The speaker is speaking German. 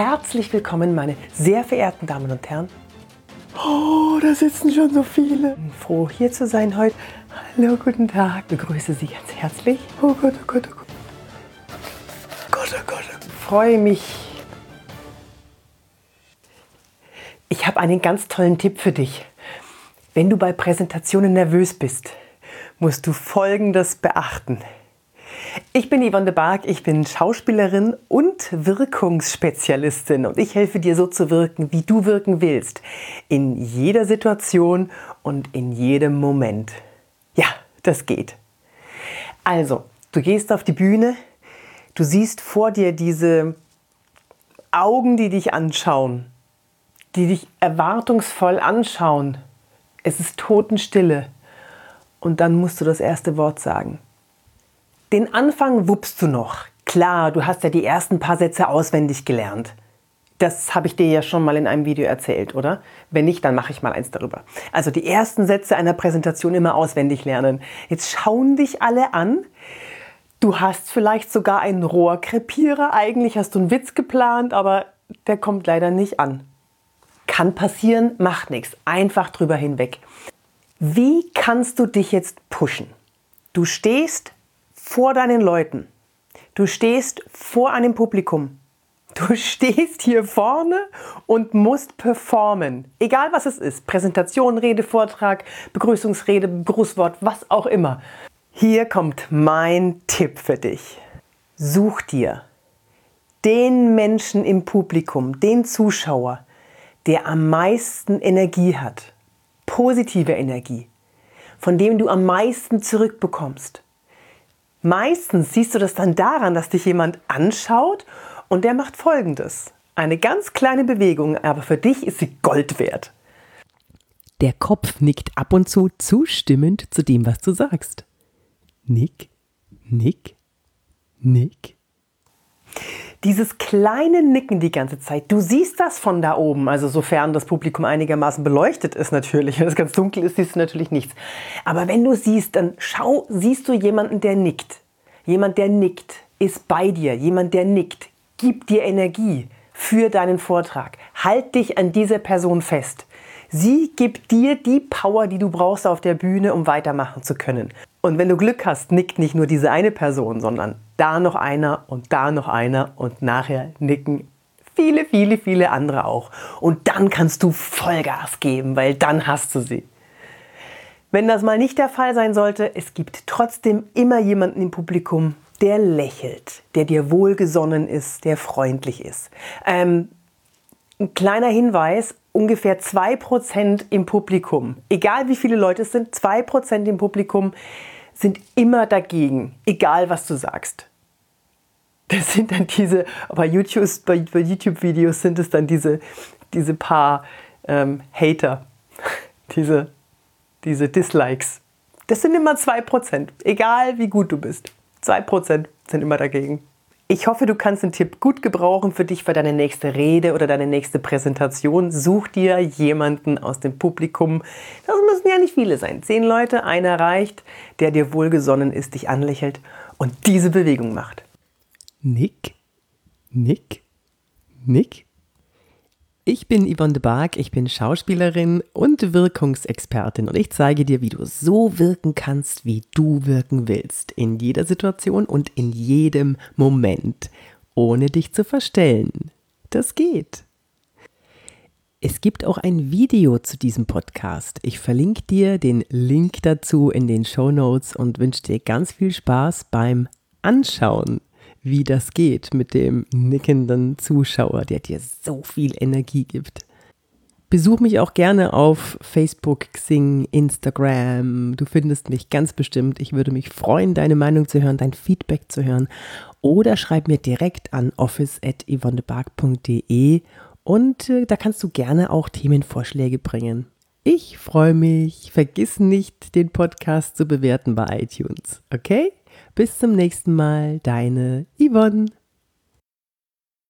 Herzlich willkommen, meine sehr verehrten Damen und Herren. Oh, da sitzen schon so viele. Froh hier zu sein heute. Hallo, guten Tag. Begrüße Sie ganz herzlich. Oh Gott, oh Gott, oh Gott. Gott, oh Gott. Freue mich. Ich habe einen ganz tollen Tipp für dich. Wenn du bei Präsentationen nervös bist, musst du Folgendes beachten. Ich bin Yvonne de Barg, ich bin Schauspielerin und Wirkungsspezialistin und ich helfe dir so zu wirken, wie du wirken willst. In jeder Situation und in jedem Moment. Ja, das geht. Also, du gehst auf die Bühne, du siehst vor dir diese Augen, die dich anschauen, die dich erwartungsvoll anschauen. Es ist Totenstille. Und dann musst du das erste Wort sagen. Den Anfang wuppst du noch. Klar, du hast ja die ersten paar Sätze auswendig gelernt. Das habe ich dir ja schon mal in einem Video erzählt, oder? Wenn nicht, dann mache ich mal eins darüber. Also die ersten Sätze einer Präsentation immer auswendig lernen. Jetzt schauen dich alle an. Du hast vielleicht sogar einen Rohrkrepierer. Eigentlich hast du einen Witz geplant, aber der kommt leider nicht an. Kann passieren, macht nichts. Einfach drüber hinweg. Wie kannst du dich jetzt pushen? Du stehst vor deinen Leuten. Du stehst vor einem Publikum. Du stehst hier vorne und musst performen. Egal was es ist. Präsentation, Rede, Vortrag, Begrüßungsrede, Grußwort, was auch immer. Hier kommt mein Tipp für dich. Such dir den Menschen im Publikum, den Zuschauer, der am meisten Energie hat. Positive Energie. Von dem du am meisten zurückbekommst. Meistens siehst du das dann daran, dass dich jemand anschaut und der macht Folgendes. Eine ganz kleine Bewegung, aber für dich ist sie Gold wert. Der Kopf nickt ab und zu zustimmend zu dem, was du sagst. Nick, nick, nick. Dieses kleine Nicken die ganze Zeit, du siehst das von da oben, also sofern das Publikum einigermaßen beleuchtet ist natürlich. Wenn es ganz dunkel ist, siehst du natürlich nichts. Aber wenn du siehst, dann schau, siehst du jemanden, der nickt. Jemand, der nickt, ist bei dir. Jemand, der nickt, gibt dir Energie für deinen Vortrag. Halt dich an dieser Person fest. Sie gibt dir die Power, die du brauchst auf der Bühne, um weitermachen zu können. Und wenn du Glück hast, nickt nicht nur diese eine Person, sondern da noch einer und da noch einer und nachher nicken viele, viele, viele andere auch. Und dann kannst du Vollgas geben, weil dann hast du sie. Wenn das mal nicht der Fall sein sollte, es gibt trotzdem immer jemanden im Publikum, der lächelt, der dir wohlgesonnen ist, der freundlich ist. Ähm, ein kleiner Hinweis, ungefähr 2% im Publikum, egal wie viele Leute es sind, 2% im Publikum sind immer dagegen, egal was du sagst. Das sind dann diese, bei YouTube-Videos bei, bei YouTube sind es dann diese, diese paar ähm, Hater, diese, diese Dislikes. Das sind immer 2%, egal wie gut du bist. 2% sind immer dagegen. Ich hoffe, du kannst den Tipp gut gebrauchen für dich für deine nächste Rede oder deine nächste Präsentation. Such dir jemanden aus dem Publikum. Das müssen ja nicht viele sein. Zehn Leute, einer reicht, der dir wohlgesonnen ist, dich anlächelt und diese Bewegung macht. Nick, Nick, Nick. Ich bin Yvonne de Barg, ich bin Schauspielerin und Wirkungsexpertin und ich zeige dir, wie du so wirken kannst, wie du wirken willst, in jeder Situation und in jedem Moment, ohne dich zu verstellen. Das geht. Es gibt auch ein Video zu diesem Podcast. Ich verlinke dir den Link dazu in den Show Notes und wünsche dir ganz viel Spaß beim Anschauen wie das geht mit dem nickenden Zuschauer, der dir so viel Energie gibt. Besuch mich auch gerne auf Facebook, Xing, Instagram. Du findest mich ganz bestimmt. Ich würde mich freuen, deine Meinung zu hören, dein Feedback zu hören. Oder schreib mir direkt an office.yvonnebark.de und äh, da kannst du gerne auch Themenvorschläge bringen. Ich freue mich. Vergiss nicht, den Podcast zu bewerten bei iTunes. Okay? Bis zum nächsten Mal, deine Yvonne.